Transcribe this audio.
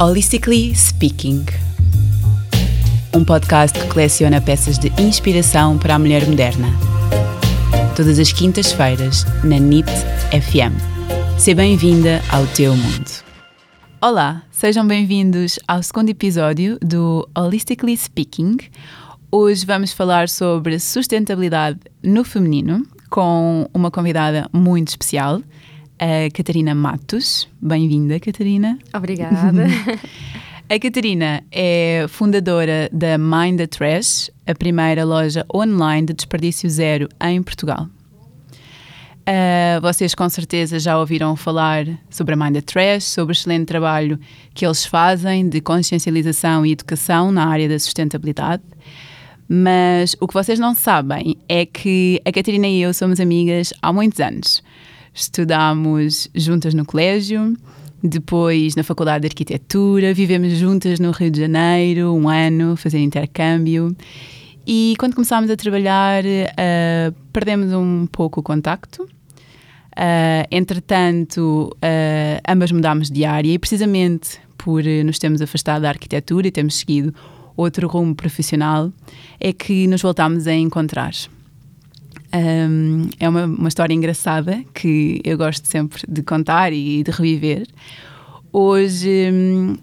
Holistically Speaking um podcast que coleciona peças de inspiração para a mulher moderna. Todas as quintas-feiras, na NIT FM. Seja bem-vinda ao teu mundo. Olá, sejam bem-vindos ao segundo episódio do Holistically Speaking. Hoje vamos falar sobre sustentabilidade no feminino com uma convidada muito especial, a Catarina Matos. Bem-vinda, Catarina. Obrigada. A Catarina é fundadora da Mind the Trash, a primeira loja online de desperdício zero em Portugal. Uh, vocês com certeza já ouviram falar sobre a Mind the Trash, sobre o excelente trabalho que eles fazem de consciencialização e educação na área da sustentabilidade. Mas o que vocês não sabem é que a Catarina e eu somos amigas há muitos anos. Estudámos juntas no colégio, depois, na Faculdade de Arquitetura, vivemos juntas no Rio de Janeiro, um ano, fazer intercâmbio. E quando começámos a trabalhar, uh, perdemos um pouco o contacto. Uh, entretanto, uh, ambas mudámos de área e, precisamente por nos termos afastado da arquitetura e termos seguido outro rumo profissional, é que nos voltámos a encontrar. Um, é uma, uma história engraçada que eu gosto sempre de contar e de reviver. Hoje, um,